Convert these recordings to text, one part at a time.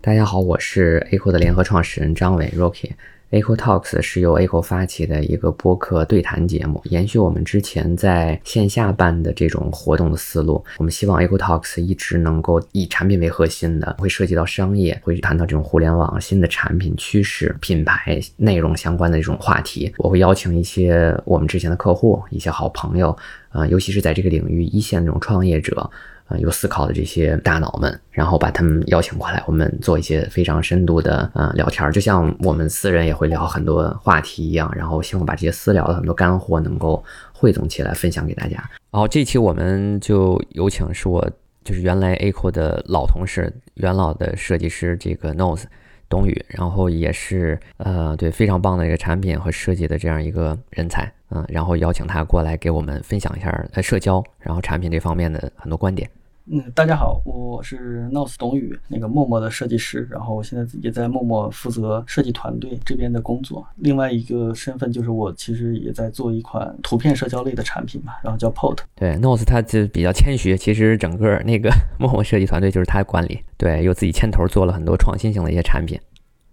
大家好，我是 A 酷的联合创始人张伟 Rocky。A 酷 Talks 是由 A 酷发起的一个播客对谈节目，延续我们之前在线下办的这种活动的思路。我们希望 A 酷 Talks 一直能够以产品为核心的，会涉及到商业，会谈到这种互联网新的产品趋势、品牌内容相关的这种话题。我会邀请一些我们之前的客户、一些好朋友，呃，尤其是在这个领域一线这种创业者啊。有思考的这些大脑们，然后把他们邀请过来，我们做一些非常深度的呃聊天儿，就像我们私人也会聊很多话题一样，然后希望把这些私聊的很多干货能够汇总起来分享给大家。然后这期我们就有请是我就是原来 A 酷的老同事，元老的设计师这个 Nose 董宇，然后也是呃对非常棒的一个产品和设计的这样一个人才，嗯，然后邀请他过来给我们分享一下呃社交，然后产品这方面的很多观点。嗯，大家好，我是 Nose 董宇，那个陌陌的设计师，然后我现在也在陌陌负责设计团队这边的工作。另外一个身份就是我其实也在做一款图片社交类的产品嘛，然后叫 Pot。对，Nose 他就比较谦虚，其实整个那个 陌陌设计团队就是他管理，对，又自己牵头做了很多创新性的一些产品。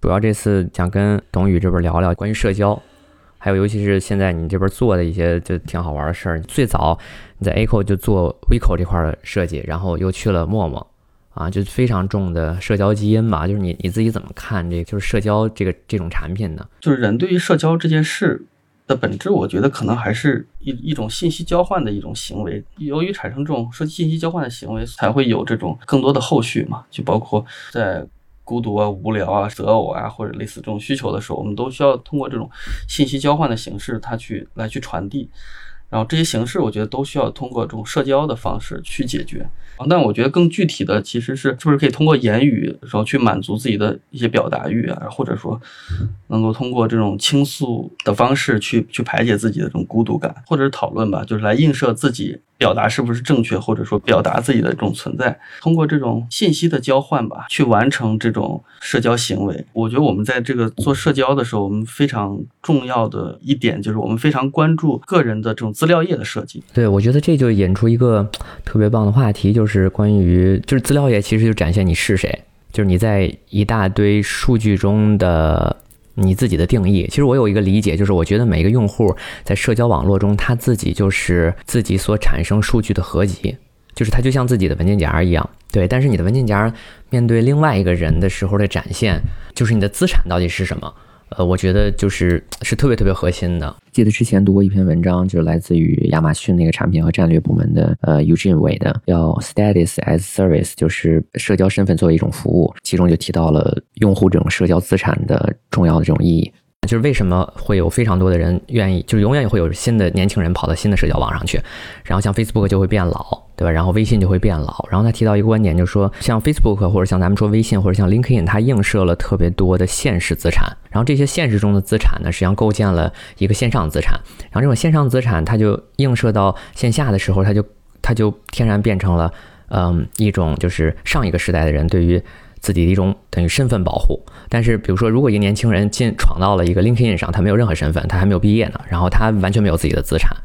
主要这次想跟董宇这边聊聊关于社交。还有，尤其是现在你这边做的一些就挺好玩的事儿。最早你在 A 口就做 V 口这块的设计，然后又去了陌陌，啊，就非常重的社交基因吧。就是你你自己怎么看这，就是社交这个这种产品呢？就是人对于社交这件事的本质，我觉得可能还是一一种信息交换的一种行为。由于产生这种信息交换的行为，才会有这种更多的后续嘛，就包括在。孤独啊、无聊啊、择偶啊，或者类似这种需求的时候，我们都需要通过这种信息交换的形式，它去来去传递。然后这些形式，我觉得都需要通过这种社交的方式去解决。啊但我觉得更具体的其实是，是不是可以通过言语，然后去满足自己的一些表达欲啊，或者说能够通过这种倾诉的方式去去排解自己的这种孤独感，或者是讨论吧，就是来映射自己表达是不是正确，或者说表达自己的这种存在。通过这种信息的交换吧，去完成这种社交行为。我觉得我们在这个做社交的时候，我们非常重要的一点就是我们非常关注个人的这种资料页的设计。对，我觉得这就引出一个特别棒的话题，就是。关于，就是资料页其实就展现你是谁，就是你在一大堆数据中的你自己的定义。其实我有一个理解，就是我觉得每一个用户在社交网络中，他自己就是自己所产生数据的合集，就是他就像自己的文件夹一样。对，但是你的文件夹面对另外一个人的时候的展现，就是你的资产到底是什么？呃，我觉得就是是特别特别核心的。记得之前读过一篇文章，就是来自于亚马逊那个产品和战略部门的呃 Eugene Wei 的，叫 Status as Service，就是社交身份作为一种服务。其中就提到了用户这种社交资产的重要的这种意义。就是为什么会有非常多的人愿意，就是永远也会有新的年轻人跑到新的社交网上去，然后像 Facebook 就会变老，对吧？然后微信就会变老。然后他提到一个观点，就是说像 Facebook 或者像咱们说微信或者像 LinkedIn，它映射了特别多的现实资产。然后这些现实中的资产呢，实际上构建了一个线上资产。然后这种线上资产，它就映射到线下的时候，它就它就天然变成了，嗯，一种就是上一个时代的人对于。自己的一种等于身份保护，但是比如说，如果一个年轻人进闯到了一个 LinkedIn 上，他没有任何身份，他还没有毕业呢，然后他完全没有自己的资产，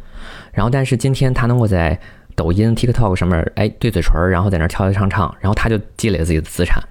然后但是今天他能够在抖音、TikTok 上面，哎，对嘴唇，然后在那跳跳唱唱，然后他就积累了自己的资产。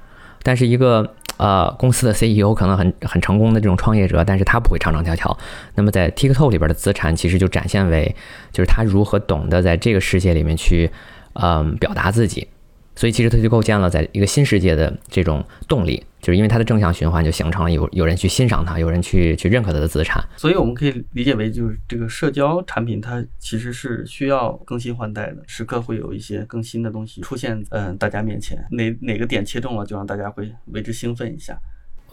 但是一个呃公司的 CEO 可能很很成功的这种创业者，但是他不会唱唱跳跳，那么在 TikTok 里边的资产其实就展现为，就是他如何懂得在这个世界里面去，嗯，表达自己。所以其实它就构建了在一个新世界的这种动力，就是因为它的正向循环就形成了有有人去欣赏它，有人去去认可它的资产。所以我们可以理解为，就是这个社交产品它其实是需要更新换代的，时刻会有一些更新的东西出现，嗯，大家面前哪哪个点切中了，就让大家会为之兴奋一下。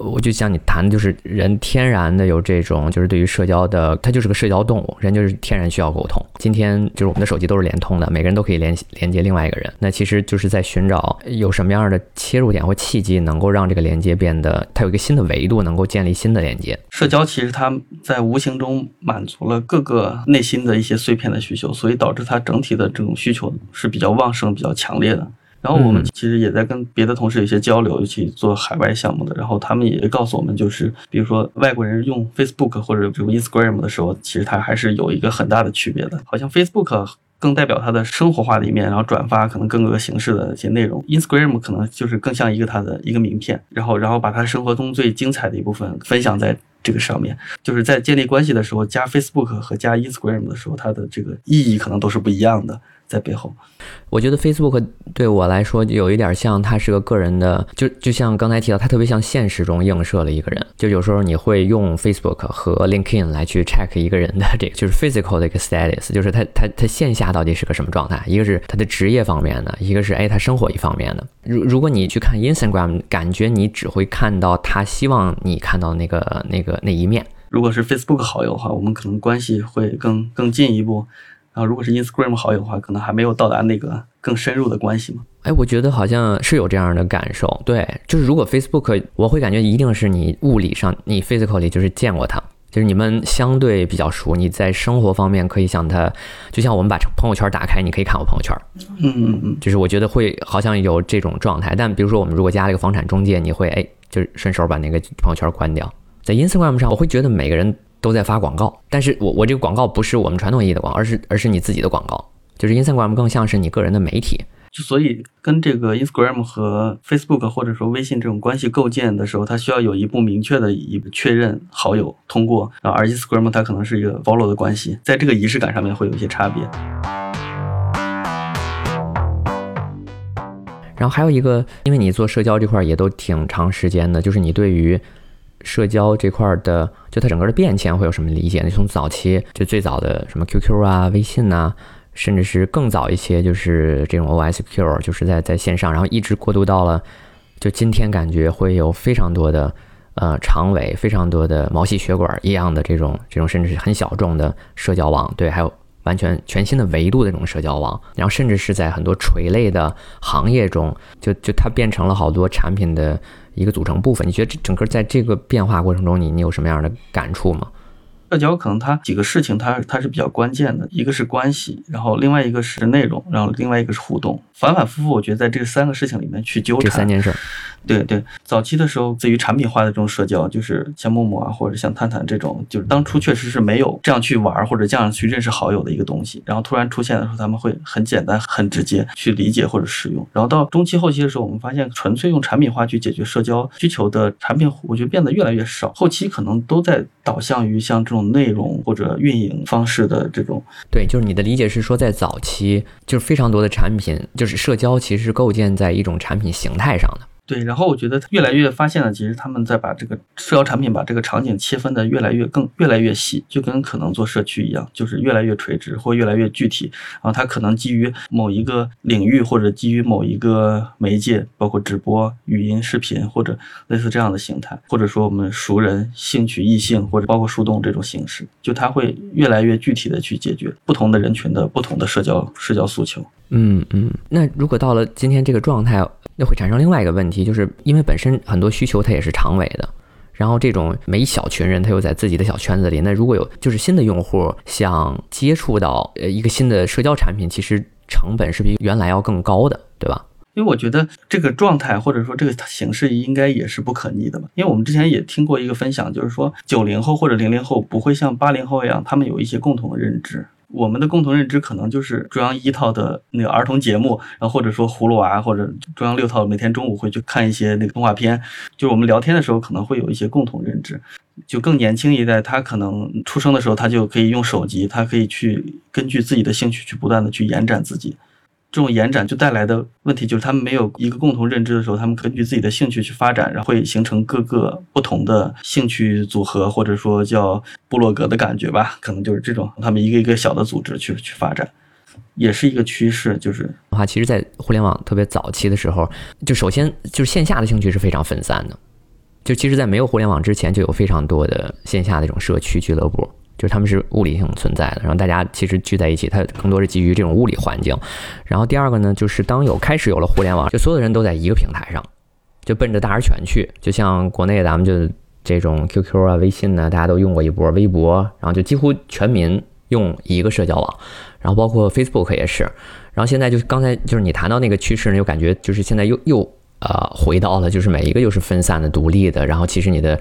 我就像你谈的，就是人天然的有这种，就是对于社交的，他就是个社交动物，人就是天然需要沟通。今天就是我们的手机都是联通的，每个人都可以连连接另外一个人。那其实就是在寻找有什么样的切入点或契机，能够让这个连接变得它有一个新的维度，能够建立新的连接。社交其实它在无形中满足了各个内心的一些碎片的需求，所以导致它整体的这种需求是比较旺盛、比较强烈的。然后我们其实也在跟别的同事有些交流，尤其做海外项目的，然后他们也告诉我们，就是比如说外国人用 Facebook 或者比如 Instagram 的时候，其实它还是有一个很大的区别的。好像 Facebook 更代表它的生活化的一面，然后转发可能各个形式的一些内容。Instagram 可能就是更像一个它的一个名片，然后然后把它生活中最精彩的一部分分享在这个上面。就是在建立关系的时候，加 Facebook 和加 Instagram 的时候，它的这个意义可能都是不一样的。在背后，我觉得 Facebook 对我来说有一点像，他是个个人的，就就像刚才提到，他特别像现实中映射了一个人。就有时候你会用 Facebook 和 LinkedIn 来去 check 一个人的这个就是 physical 的一个 status，就是他他他线下到底是个什么状态。一个是他的职业方面的，一个是哎他生活一方面的。如如果你去看 Instagram，感觉你只会看到他希望你看到那个那个那一面。如果是 Facebook 好友的话，我们可能关系会更更进一步。然后，如果是 Instagram 好友的话，可能还没有到达那个更深入的关系嘛？哎，我觉得好像是有这样的感受。对，就是如果 Facebook，我会感觉一定是你物理上，你 physically 就是见过他，就是你们相对比较熟，你在生活方面可以像他，就像我们把朋友圈打开，你可以看我朋友圈。嗯嗯嗯，就是我觉得会好像有这种状态。但比如说我们如果加了一个房产中介，你会哎，就是顺手把那个朋友圈关掉。在 Instagram 上，我会觉得每个人。都在发广告，但是我我这个广告不是我们传统意义的广告，而是而是你自己的广告，就是 Instagram 更像是你个人的媒体。就所以跟这个 Instagram 和 Facebook 或者说微信这种关系构建的时候，它需要有一步明确的一确认好友通过，然后而 Instagram 它可能是一个 follow 的关系，在这个仪式感上面会有一些差别。然后还有一个，因为你做社交这块也都挺长时间的，就是你对于。社交这块的，就它整个的变迁会有什么理解呢？从早期就最早的什么 QQ 啊、微信呐，甚至是更早一些，就是这种 OSQ，就是在在线上，然后一直过渡到了，就今天感觉会有非常多的呃长尾，非常多的毛细血管一样的这种这种，甚至是很小众的社交网，对，还有完全全新的维度的这种社交网，然后甚至是在很多垂类的行业中，就就它变成了好多产品的。一个组成部分，你觉得这整个在这个变化过程中，你你有什么样的感触吗？社交可能它几个事情，它它是比较关键的，一个是关系，然后另外一个是内容，然后另外一个是互动，反反复复，我觉得在这三个事情里面去纠缠。这三件事。对对，早期的时候，对于产品化的这种社交，就是像陌陌啊，或者像探探这种，就是当初确实是没有这样去玩或者这样去认识好友的一个东西。然后突然出现的时候，他们会很简单、很直接去理解或者使用。然后到中期后期的时候，我们发现纯粹用产品化去解决社交需求的产品，我觉得变得越来越少。后期可能都在导向于像这种内容或者运营方式的这种。对，就是你的理解是说，在早期就是非常多的产品，就是社交其实是构建在一种产品形态上的。对，然后我觉得越来越发现了，其实他们在把这个社交产品把这个场景切分的越来越更越来越细，就跟可能做社区一样，就是越来越垂直或越来越具体。然后它可能基于某一个领域或者基于某一个媒介，包括直播、语音、视频或者类似这样的形态，或者说我们熟人、兴趣、异性或者包括树洞这种形式，就它会越来越具体的去解决不同的人群的不同的社交社交诉求。嗯嗯，那如果到了今天这个状态。就会产生另外一个问题，就是因为本身很多需求它也是长尾的，然后这种每一小群人他又在自己的小圈子里，那如果有就是新的用户想接触到呃一个新的社交产品，其实成本是比原来要更高的，对吧？因为我觉得这个状态或者说这个形式应该也是不可逆的嘛。因为我们之前也听过一个分享，就是说九零后或者零零后不会像八零后一样，他们有一些共同的认知。我们的共同认知可能就是中央一套的那个儿童节目，然后或者说葫芦娃，或者中央六套每天中午会去看一些那个动画片。就我们聊天的时候可能会有一些共同认知。就更年轻一代，他可能出生的时候他就可以用手机，他可以去根据自己的兴趣去不断的去延展自己。这种延展就带来的问题就是，他们没有一个共同认知的时候，他们根据自己的兴趣去发展，然后会形成各个不同的兴趣组合，或者说叫部落格的感觉吧，可能就是这种，他们一个一个小的组织去去发展，也是一个趋势。就是的话，其实，在互联网特别早期的时候，就首先就是线下的兴趣是非常分散的，就其实，在没有互联网之前，就有非常多的线下的这种社区俱乐部。就是他们是物理性存在的，然后大家其实聚在一起，它更多是基于这种物理环境。然后第二个呢，就是当有开始有了互联网，就所有的人都在一个平台上，就奔着大而全去。就像国内咱们就这种 QQ 啊、微信呢，大家都用过一波，微博，然后就几乎全民用一个社交网，然后包括 Facebook 也是。然后现在就刚才就是你谈到那个趋势呢，又感觉就是现在又又呃回到了就是每一个又是分散的、独立的，然后其实你的。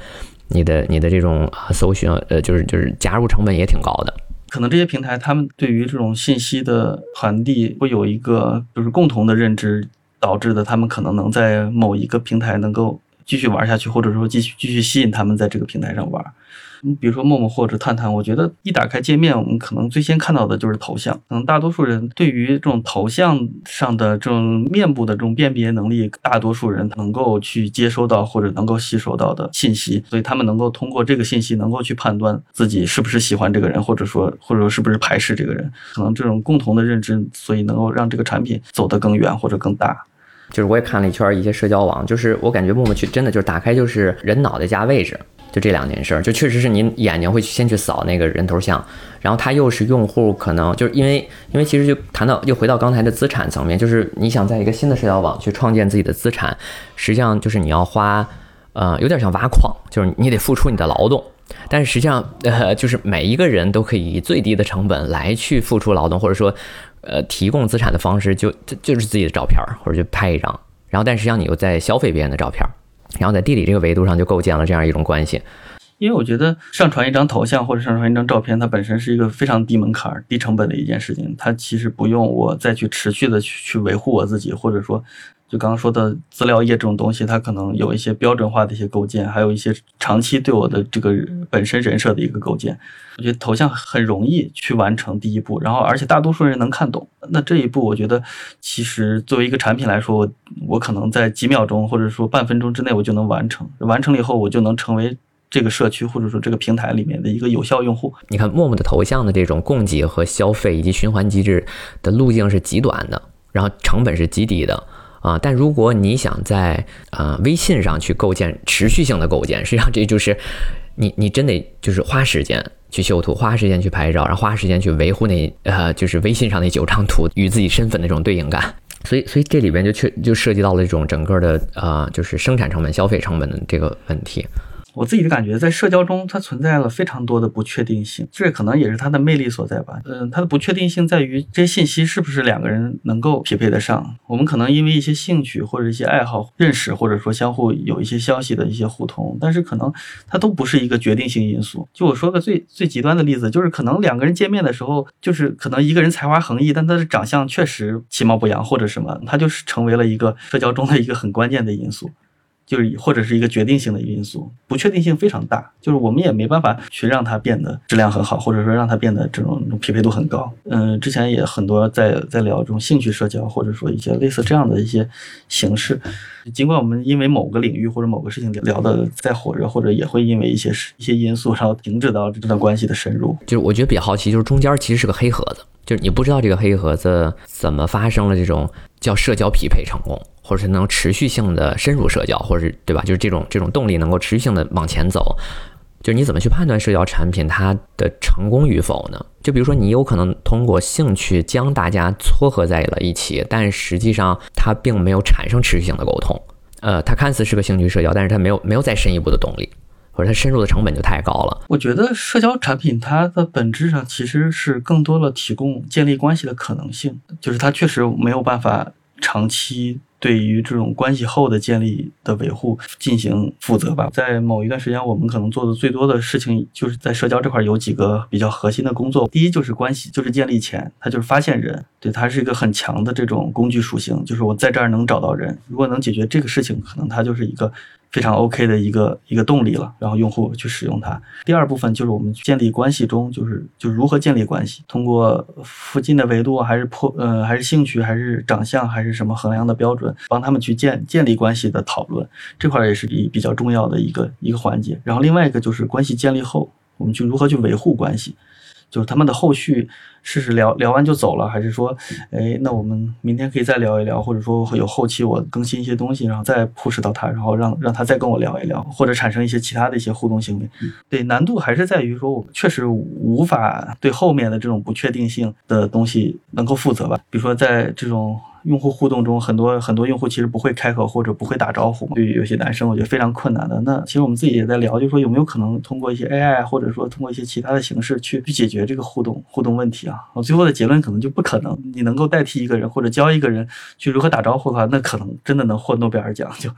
你的你的这种搜寻呃，就是就是加入成本也挺高的，可能这些平台他们对于这种信息的传递会有一个就是共同的认知，导致的他们可能能在某一个平台能够继续玩下去，或者说继续继续吸引他们在这个平台上玩。你比如说陌陌或者探探，我觉得一打开界面，我们可能最先看到的就是头像。可能大多数人对于这种头像上的这种面部的这种辨别能力，大多数人能够去接收到或者能够吸收到的信息，所以他们能够通过这个信息能够去判断自己是不是喜欢这个人，或者说或者说是不是排斥这个人。可能这种共同的认知，所以能够让这个产品走得更远或者更大。就是我也看了一圈一些社交网，就是我感觉陌陌去真的就是打开就是人脑袋加位置。就这两件事儿，就确实是您眼睛会先去扫那个人头像，然后他又是用户，可能就是因为因为其实就谈到又回到刚才的资产层面，就是你想在一个新的社交网去创建自己的资产，实际上就是你要花，呃，有点像挖矿，就是你得付出你的劳动，但是实际上呃，就是每一个人都可以以最低的成本来去付出劳动，或者说呃提供资产的方式，就就就是自己的照片或者就拍一张，然后但实际上你又在消费别人的照片。然后在地理这个维度上就构建了这样一种关系，因为我觉得上传一张头像或者上传一张照片，它本身是一个非常低门槛、低成本的一件事情，它其实不用我再去持续的去去维护我自己，或者说。就刚刚说的资料页这种东西，它可能有一些标准化的一些构建，还有一些长期对我的这个本身人设的一个构建。我觉得头像很容易去完成第一步，然后而且大多数人能看懂。那这一步，我觉得其实作为一个产品来说，我我可能在几秒钟或者说半分钟之内我就能完成。完成了以后，我就能成为这个社区或者说这个平台里面的一个有效用户。你看，陌陌的头像的这种供给和消费以及循环机制的路径是极短的，然后成本是极低的。啊，但如果你想在呃微信上去构建持续性的构建，实际上这就是你你真得就是花时间去修图，花时间去拍照，然后花时间去维护那呃就是微信上那九张图与自己身份的这种对应感。所以所以这里边就确就涉及到了这种整个的呃就是生产成本、消费成本的这个问题。我自己的感觉，在社交中，它存在了非常多的不确定性，这可能也是它的魅力所在吧。嗯，它的不确定性在于这些信息是不是两个人能够匹配得上。我们可能因为一些兴趣或者一些爱好认识，或者说相互有一些消息的一些互通，但是可能它都不是一个决定性因素。就我说个最最极端的例子，就是可能两个人见面的时候，就是可能一个人才华横溢，但他的长相确实其貌不扬或者什么，他就是成为了一个社交中的一个很关键的因素。就是或者是一个决定性的因素，不确定性非常大。就是我们也没办法去让它变得质量很好，或者说让它变得这种匹配度很高。嗯，之前也很多在在聊这种兴趣社交，或者说一些类似这样的一些形式。尽管我们因为某个领域或者某个事情聊的再火热，或者也会因为一些一些因素，然后停止到这段关系的深入。就是我觉得比较好奇，就是中间其实是个黑盒子，就是你不知道这个黑盒子怎么发生了这种叫社交匹配成功。或者是能持续性的深入社交，或者是对吧？就是这种这种动力能够持续性的往前走，就是你怎么去判断社交产品它的成功与否呢？就比如说你有可能通过兴趣将大家撮合在了一起，但实际上它并没有产生持续性的沟通。呃，它看似是个兴趣社交，但是它没有没有再深一步的动力，或者它深入的成本就太高了。我觉得社交产品它的本质上其实是更多的提供建立关系的可能性，就是它确实没有办法长期。对于这种关系后的建立的维护进行负责吧。在某一段时间，我们可能做的最多的事情，就是在社交这块有几个比较核心的工作。第一就是关系，就是建立前，它就是发现人，对，它是一个很强的这种工具属性，就是我在这儿能找到人。如果能解决这个事情，可能它就是一个。非常 OK 的一个一个动力了，然后用户去使用它。第二部分就是我们建立关系中，就是就如何建立关系，通过附近的维度，还是破呃还是兴趣，还是长相，还是什么衡量的标准，帮他们去建建立关系的讨论，这块也是比比较重要的一个一个环节。然后另外一个就是关系建立后，我们去如何去维护关系。就是他们的后续，试试聊聊完就走了，还是说，哎，那我们明天可以再聊一聊，或者说会有后期我更新一些东西，然后再 push 到他，然后让让他再跟我聊一聊，或者产生一些其他的一些互动行为。对，难度还是在于说，我确实无法对后面的这种不确定性的东西能够负责吧。比如说在这种。用户互动中，很多很多用户其实不会开口或者不会打招呼。对于有些男生，我觉得非常困难的。那其实我们自己也在聊，就说有没有可能通过一些 AI，或者说通过一些其他的形式去去解决这个互动互动问题啊？我最后的结论可能就不可能。你能够代替一个人或者教一个人去如何打招呼的话，那可能真的能获诺贝尔奖，就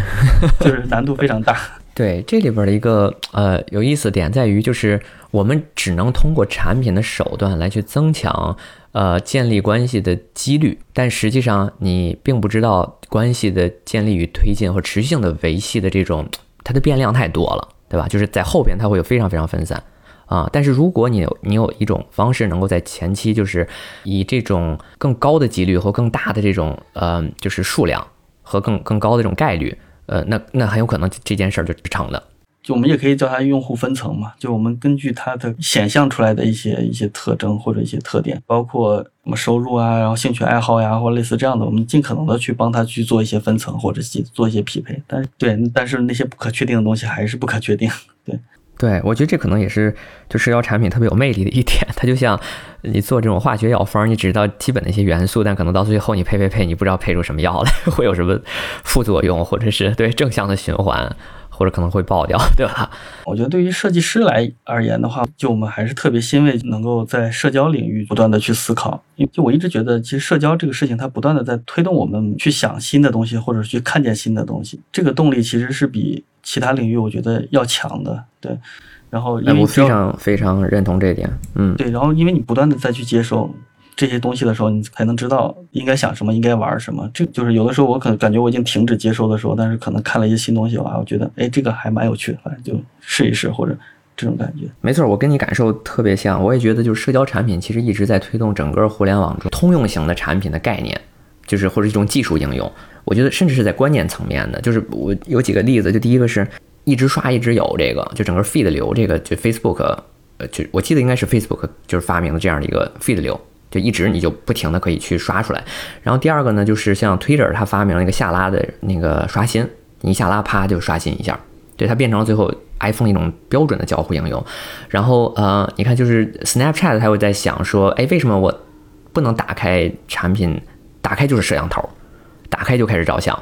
就是难度非常大。对，这里边的一个呃有意思点在于，就是我们只能通过产品的手段来去增强呃建立关系的几率，但实际上你并不知道关系的建立与推进或持续性的维系的这种它的变量太多了，对吧？就是在后边它会有非常非常分散啊。但是如果你有你有一种方式能够在前期就是以这种更高的几率和更大的这种呃就是数量和更更高的这种概率。呃，那那很有可能这件事儿就成了。就我们也可以叫它用户分层嘛，就我们根据它的显象出来的一些一些特征或者一些特点，包括什么收入啊，然后兴趣爱好呀，或类似这样的，我们尽可能的去帮他去做一些分层或者去做一些匹配。但是对，但是那些不可确定的东西还是不可确定。对。对，我觉得这可能也是就社交产品特别有魅力的一点。它就像你做这种化学药方，你只知道基本的一些元素，但可能到最后你配配配，你不知道配出什么药来，会有什么副作用，或者是对正向的循环，或者可能会爆掉，对吧？我觉得对于设计师来而言的话，就我们还是特别欣慰能够在社交领域不断的去思考。因为就我一直觉得，其实社交这个事情，它不断的在推动我们去想新的东西，或者去看见新的东西。这个动力其实是比。其他领域我觉得要强的，对，然后因为我非常非常认同这一点，嗯，对，然后因为你不断的再去接受这些东西的时候，你才能知道应该想什么，应该玩什么。这就是有的时候我可能感觉我已经停止接收的时候，但是可能看了一些新东西吧，我觉得哎，这个还蛮有趣的，反正就试一试或者这种感觉。没错，我跟你感受特别像，我也觉得就是社交产品其实一直在推动整个互联网中通用型的产品的概念，就是或者一种技术应用。我觉得甚至是在观念层面的，就是我有几个例子，就第一个是一直刷一直有这个，就整个 feed 流这个，就 Facebook，呃，就我记得应该是 Facebook 就是发明了这样的一个 feed 流，就一直你就不停的可以去刷出来。然后第二个呢，就是像 Twitter 它发明了一个下拉的那个刷新，你一下拉啪就刷新一下，对它变成了最后 iPhone 一种标准的交互应用。然后呃，你看就是 Snapchat 它会在想说，哎，为什么我不能打开产品，打开就是摄像头？打开就开始照相，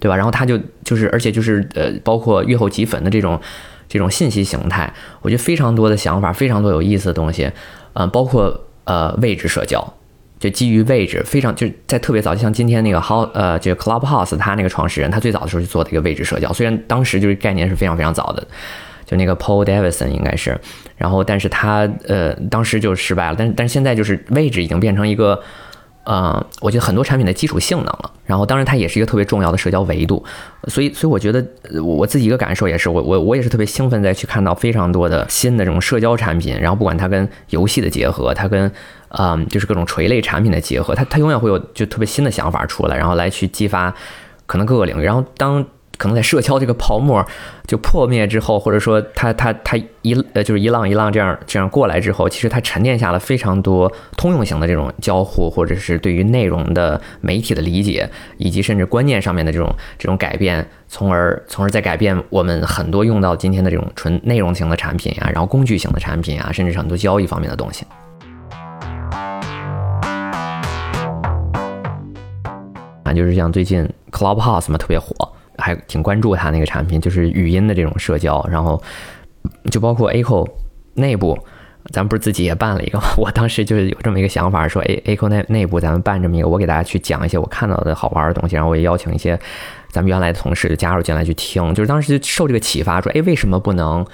对吧？然后他就就是，而且就是呃，包括阅后即粉的这种这种信息形态，我觉得非常多的想法，非常多有意思的东西，嗯，包括呃位置社交，就基于位置，非常就在特别早，就像今天那个 How 呃，这个 Clubhouse，他那个创始人，他最早的时候就做的一个位置社交，虽然当时就是概念是非常非常早的，就那个 Paul Davidson 应该是，然后但是他呃当时就失败了，但但是现在就是位置已经变成一个。呃，我觉得很多产品的基础性能了，然后当然它也是一个特别重要的社交维度，所以所以我觉得我自己一个感受也是，我我我也是特别兴奋在去看到非常多的新的这种社交产品，然后不管它跟游戏的结合，它跟嗯就是各种垂类产品的结合，它它永远会有就特别新的想法出来，然后来去激发可能各个领域，然后当。可能在社交这个泡沫就破灭之后，或者说它它它一呃就是一浪一浪这样这样过来之后，其实它沉淀下了非常多通用型的这种交互，或者是对于内容的媒体的理解，以及甚至观念上面的这种这种改变，从而从而再改变我们很多用到今天的这种纯内容型的产品啊，然后工具型的产品啊，甚至很多交易方面的东西。啊，就是像最近 Clubhouse 嘛特别火。还挺关注它那个产品，就是语音的这种社交，然后就包括 Aiko 内部，咱们不是自己也办了一个吗？我当时就是有这么一个想法，说 A Aiko 内内部咱们办这么一个，我给大家去讲一些我看到的好玩的东西，然后我也邀请一些咱们原来的同事加入进来去听，就是当时就受这个启发，说哎，为什么不能？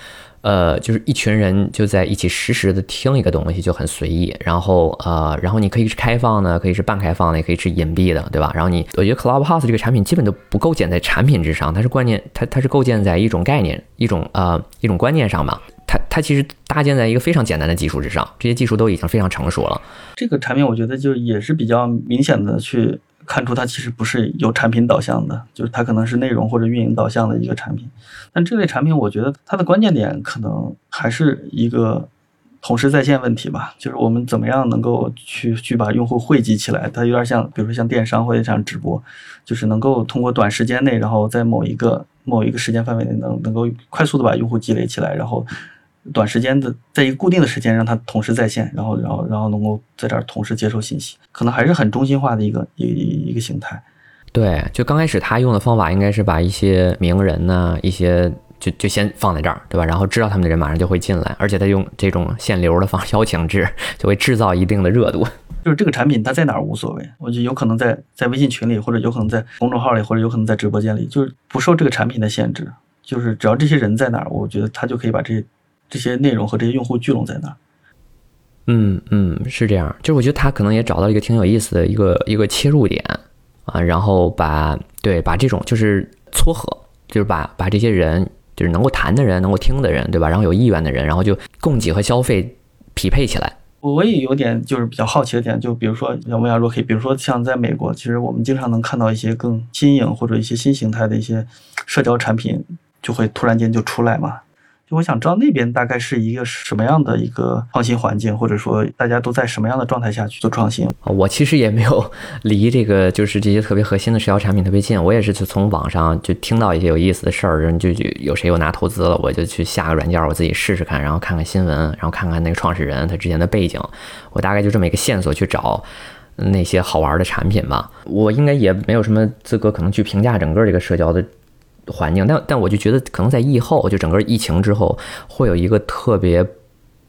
呃，就是一群人就在一起实时的听一个东西，就很随意。然后呃，然后你可以是开放的，可以是半开放的，也可以是隐蔽的，对吧？然后你，我觉得 Clubhouse 这个产品基本都不构建在产品之上，它是观念，它它是构建在一种概念、一种呃一种观念上吧。它它其实搭建在一个非常简单的技术之上，这些技术都已经非常成熟了。这个产品我觉得就也是比较明显的去。看出它其实不是有产品导向的，就是它可能是内容或者运营导向的一个产品。但这类产品，我觉得它的关键点可能还是一个同时在线问题吧，就是我们怎么样能够去去把用户汇集起来。它有点像，比如说像电商或者像直播，就是能够通过短时间内，然后在某一个某一个时间范围内，能能够快速的把用户积累起来，然后。短时间的，在一个固定的时间让它同时在线，然后，然后，然后能够在这儿同时接收信息，可能还是很中心化的一个一一个形态。对，就刚开始他用的方法应该是把一些名人呢，一些就就先放在这儿，对吧？然后知道他们的人马上就会进来，而且他用这种限流的方 邀请制，就会制造一定的热度。就是这个产品它在哪儿无所谓，我觉得有可能在在微信群里，或者有可能在公众号里，或者有可能在直播间里，就是不受这个产品的限制。就是只要这些人在哪儿，我觉得他就可以把这些这些内容和这些用户聚拢在那儿。嗯嗯，是这样。就是我觉得他可能也找到一个挺有意思的一个一个切入点啊，然后把对把这种就是撮合，就是把把这些人就是能够谈的人、能够听的人，对吧？然后有意愿的人，然后就供给和消费匹配起来。我也有点就是比较好奇的点，就比如说想问一下若可以，比如说像在美国，其实我们经常能看到一些更新颖或者一些新形态的一些社交产品，就会突然间就出来嘛。我想知道那边大概是一个什么样的一个创新环境，或者说大家都在什么样的状态下去做创新？我其实也没有 离这个就是这些特别核心的社交产品特别近，我也是就从网上就听到一些有意思的事儿，人就就有谁又拿投资了，我就去下个软件，我自己试试看，然后看看新闻，然后看看那个创始人他之前的背景，我大概就这么一个线索去找那些好玩的产品吧。我应该也没有什么资格可能去评价整个这个社交的。环境，但但我就觉得可能在疫后，就整个疫情之后，会有一个特别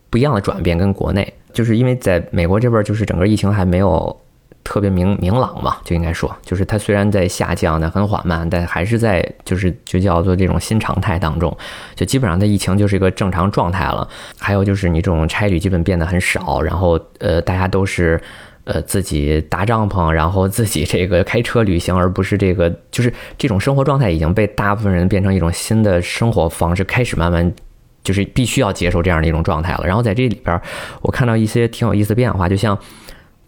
不一样的转变，跟国内，就是因为在美国这边，就是整个疫情还没有特别明明朗嘛，就应该说，就是它虽然在下降，但很缓慢，但还是在就是就叫做这种新常态当中，就基本上它疫情就是一个正常状态了。还有就是你这种差旅基本变得很少，然后呃，大家都是。呃，自己搭帐篷，然后自己这个开车旅行，而不是这个，就是这种生活状态已经被大部分人变成一种新的生活方式，开始慢慢就是必须要接受这样的一种状态了。然后在这里边，我看到一些挺有意思的变化，就像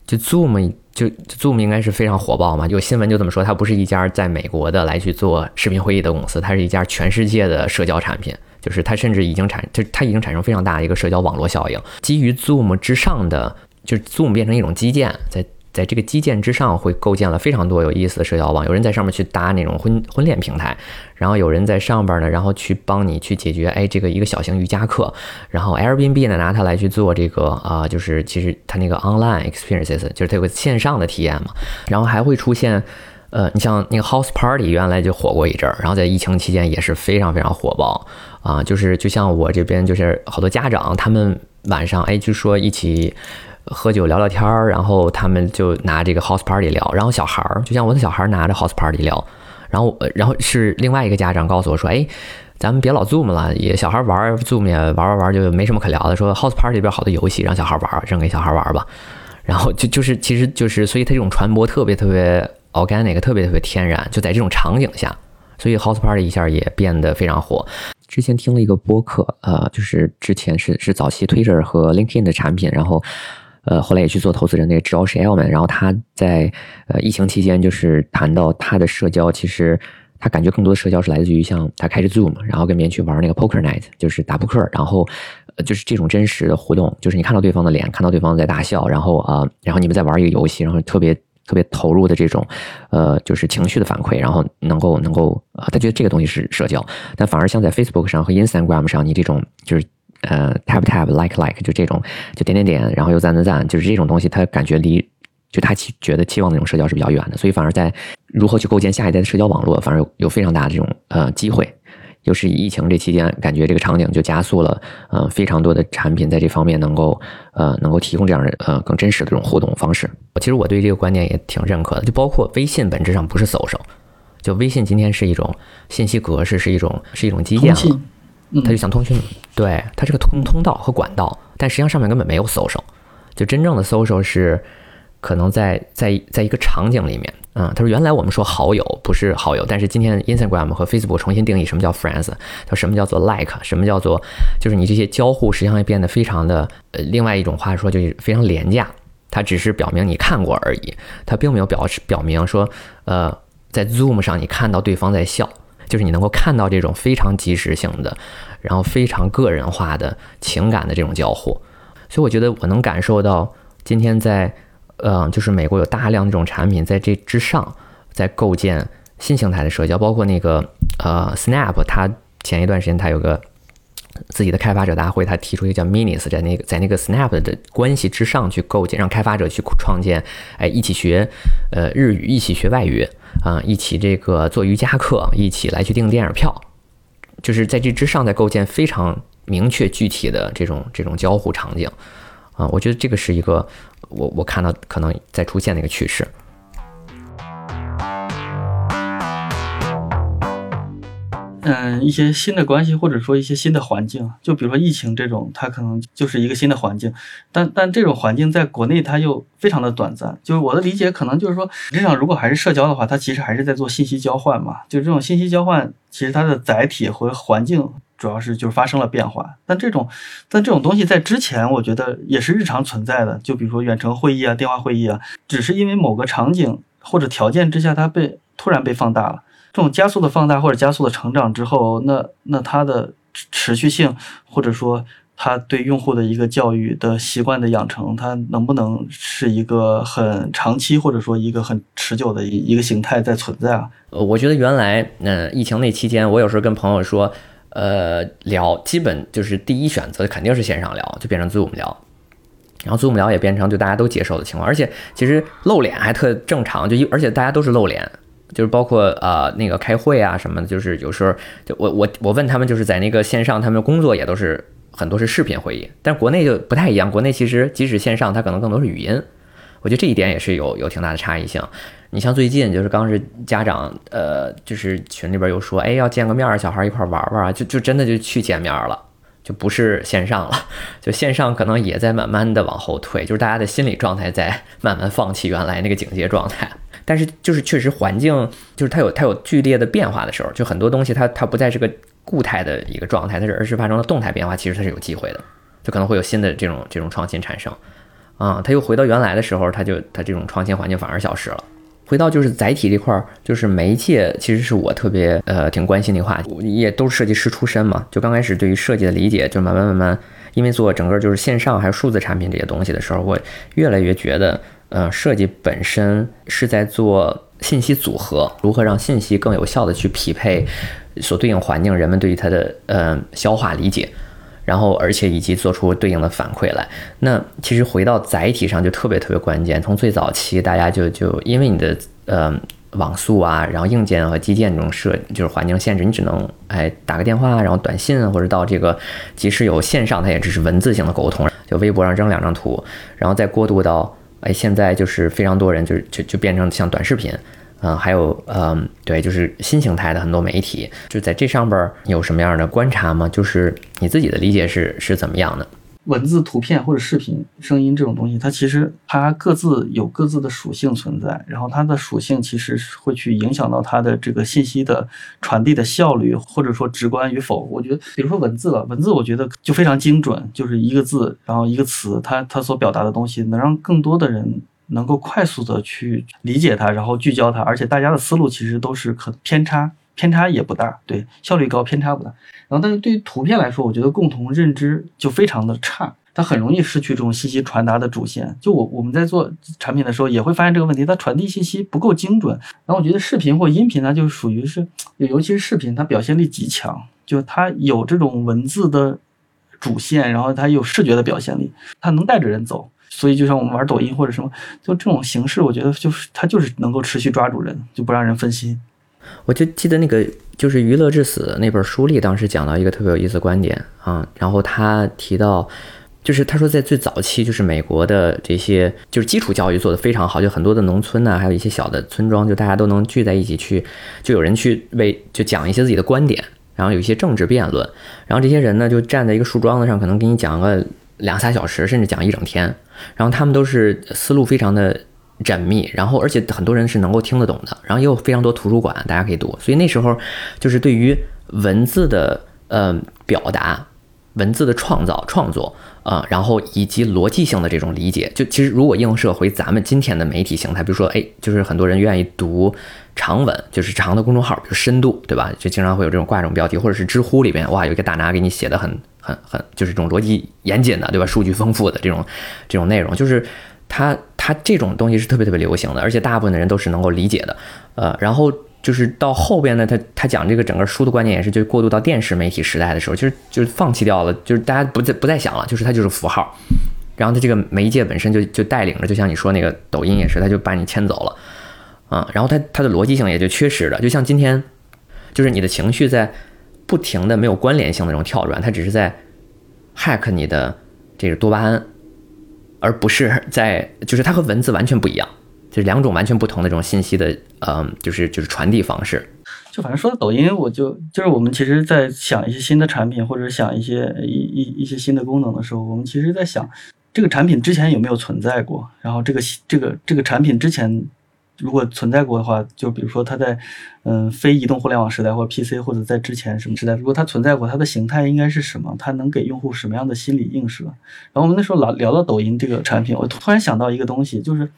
就 Zoom 就 Zoom 应该是非常火爆嘛，就新闻就这么说，它不是一家在美国的来去做视频会议的公司，它是一家全世界的社交产品，就是它甚至已经产，就它已经产生非常大的一个社交网络效应，基于 Zoom 之上的。就是 Zoom 变成一种基建，在在这个基建之上，会构建了非常多有意思的社交网。有人在上面去搭那种婚婚恋平台，然后有人在上边呢，然后去帮你去解决，哎，这个一个小型瑜伽课。然后 Airbnb 呢，拿它来去做这个啊，就是其实它那个 online experiences，就是它有个线上的体验嘛。然后还会出现，呃，你像那个 House Party 原来就火过一阵儿，然后在疫情期间也是非常非常火爆啊。就是就像我这边就是好多家长，他们晚上哎就说一起。喝酒聊聊天儿，然后他们就拿这个 house party 聊，然后小孩儿就像我的小孩儿拿着 house party 聊，然后然后是另外一个家长告诉我说，哎，咱们别老 zoom 了，也小孩玩 zoom 也玩玩玩就没什么可聊的，说 house party 里边好多游戏让小孩玩，扔给小孩玩吧，然后就就是其实就是所以它这种传播特别特别 organic，特别特别天然，就在这种场景下，所以 house party 一下也变得非常火。之前听了一个播客，呃，就是之前是是早期 Twitter 和 LinkedIn 的产品，然后。呃，后来也去做投资人那个 Josh Elman，然后他在呃疫情期间就是谈到他的社交，其实他感觉更多的社交是来自于像他开着 Zoom，然后跟别人去玩那个 Poker Night，就是打扑克，然后就是这种真实的互动，就是你看到对方的脸，看到对方在大笑，然后啊，然后你们在玩一个游戏，然后特别特别投入的这种呃就是情绪的反馈，然后能够能够呃他觉得这个东西是社交，但反而像在 Facebook 上和 Instagram 上，你这种就是。呃，tap tap like like 就这种，就点点点，然后又赞赞赞，就是这种东西，他感觉离就他期觉得期望那种社交是比较远的，所以反而在如何去构建下一代的社交网络，反而有有非常大的这种呃机会。又是疫情这期间，感觉这个场景就加速了，呃，非常多的产品在这方面能够呃能够提供这样的呃更真实的这种互动方式。其实我对这个观点也挺认可的，就包括微信本质上不是 social，就微信今天是一种信息格式，是一种是一种基建了。它就像通讯，对，它是个通通道和管道，但实际上上面根本没有 social，就真正的 social 是可能在在在一个场景里面，嗯，他说原来我们说好友不是好友，但是今天 Instagram 和 Facebook 重新定义什么叫 friends，叫什么叫做 like，什么叫做就是你这些交互实际上也变得非常的，呃，另外一种话说就是非常廉价，它只是表明你看过而已，它并没有表示表明说，呃，在 Zoom 上你看到对方在笑。就是你能够看到这种非常即时性的，然后非常个人化的情感的这种交互，所以我觉得我能感受到今天在，呃，就是美国有大量这种产品在这之上，在构建新形态的社交，包括那个呃，Snap，它前一段时间它有个自己的开发者大会，它提出一个叫 Minis，在那个在那个 Snap 的关系之上去构建，让开发者去创建，哎，一起学呃日语，一起学外语。啊，一起这个做瑜伽课，一起来去订电影票，就是在这之上再构建非常明确具体的这种这种交互场景，啊，我觉得这个是一个我我看到可能在出现的一个趋势。嗯一些新的关系，或者说一些新的环境，就比如说疫情这种，它可能就是一个新的环境，但但这种环境在国内它又非常的短暂。就是我的理解，可能就是说，实际上如果还是社交的话，它其实还是在做信息交换嘛。就这种信息交换，其实它的载体和环境主要是就是发生了变化。但这种但这种东西在之前，我觉得也是日常存在的。就比如说远程会议啊、电话会议啊，只是因为某个场景或者条件之下，它被突然被放大了。这种加速的放大或者加速的成长之后，那那它的持续性，或者说它对用户的一个教育的习惯的养成，它能不能是一个很长期或者说一个很持久的一一个形态在存在啊？我觉得原来，嗯，疫情那期间，我有时候跟朋友说，呃，聊基本就是第一选择肯定是线上聊，就变成 Zoom 聊，然后 Zoom 聊也变成就大家都接受的情况，而且其实露脸还特正常，就一而且大家都是露脸。就是包括呃那个开会啊什么的，就是有时候就我我我问他们，就是在那个线上，他们工作也都是很多是视频会议，但国内就不太一样。国内其实即使线上，它可能更多是语音。我觉得这一点也是有有挺大的差异性。你像最近就是刚是家长呃就是群里边又说，哎要见个面，小孩一块玩玩啊，就就真的就去见面了，就不是线上了。就线上可能也在慢慢的往后退，就是大家的心理状态在慢慢放弃原来那个警戒状态。但是就是确实环境就是它有它有剧烈的变化的时候，就很多东西它它不再是个固态的一个状态，它是而是发生了动态变化，其实它是有机会的，就可能会有新的这种这种创新产生，啊，它又回到原来的时候，它就它这种创新环境反而消失了。回到就是载体这块儿，就是媒介其实是我特别呃挺关心的话题，也都是设计师出身嘛，就刚开始对于设计的理解就慢慢慢慢，因为做整个就是线上还有数字产品这些东西的时候，我越来越觉得。呃，设计本身是在做信息组合，如何让信息更有效的去匹配所对应环境，人们对于它的呃消化理解，然后而且以及做出对应的反馈来。那其实回到载体上就特别特别关键。从最早期大家就就因为你的呃网速啊，然后硬件和基建这种设就是环境限制，你只能哎打个电话，然后短信或者到这个即使有线上，它也只是文字性的沟通，就微博上扔两张图，然后再过渡到。哎，现在就是非常多人，就是就就变成像短视频，嗯，还有嗯，对，就是新形态的很多媒体，就在这上边有什么样的观察吗？就是你自己的理解是是怎么样的？文字、图片或者视频、声音这种东西，它其实它各自有各自的属性存在，然后它的属性其实会去影响到它的这个信息的传递的效率，或者说直观与否。我觉得，比如说文字了，文字我觉得就非常精准，就是一个字，然后一个词，它它所表达的东西能让更多的人能够快速的去理解它，然后聚焦它，而且大家的思路其实都是可偏差。偏差也不大，对效率高，偏差不大。然后，但是对于图片来说，我觉得共同认知就非常的差，它很容易失去这种信息传达的主线。就我我们在做产品的时候，也会发现这个问题，它传递信息不够精准。然后我觉得视频或音频呢，就属于是，尤其是视频，它表现力极强，就它有这种文字的主线，然后它有视觉的表现力，它能带着人走。所以就像我们玩抖音或者什么，就这种形式，我觉得就是它就是能够持续抓住人，就不让人分心。我就记得那个就是《娱乐至死》那本书里，当时讲到一个特别有意思的观点啊，然后他提到，就是他说在最早期，就是美国的这些就是基础教育做得非常好，就很多的农村呢，还有一些小的村庄，就大家都能聚在一起去，就有人去为就讲一些自己的观点，然后有一些政治辩论，然后这些人呢就站在一个树桩子上，可能给你讲个两三小时，甚至讲一整天，然后他们都是思路非常的。缜密，然后而且很多人是能够听得懂的，然后也有非常多图书馆大家可以读，所以那时候就是对于文字的呃表达、文字的创造创作啊，然后以及逻辑性的这种理解，就其实如果映射回咱们今天的媒体形态，比如说哎，就是很多人愿意读长文，就是长的公众号，比如深度，对吧？就经常会有这种挂这种标题，或者是知乎里边哇，有一个大拿给你写的很很很，就是这种逻辑严谨的，对吧？数据丰富的这种这种内容，就是。它它这种东西是特别特别流行的，而且大部分的人都是能够理解的，呃，然后就是到后边呢，他他讲这个整个书的观念也是，就过渡到电视媒体时代的时候，就是就是放弃掉了，就是大家不再不再想了，就是它就是符号，然后它这个媒介本身就就带领着，就像你说那个抖音也是，它就把你牵走了，啊，然后它它的逻辑性也就缺失了，就像今天，就是你的情绪在不停的没有关联性的这种跳转，它只是在 hack 你的这个多巴胺。而不是在，就是它和文字完全不一样，就是两种完全不同的这种信息的，嗯，就是就是传递方式。就反正说到抖音，我就就是我们其实，在想一些新的产品或者想一些一一一些新的功能的时候，我们其实在想，这个产品之前有没有存在过？然后这个这个这个产品之前如果存在过的话，就比如说它在嗯非移动互联网时代或者 PC 或者在之前什么时代，如果它存在过，它的形态应该是什么？它能给用户什么样的心理映射？然后我们那时候老聊到抖音这个产品，我突然想到一个东西，就是。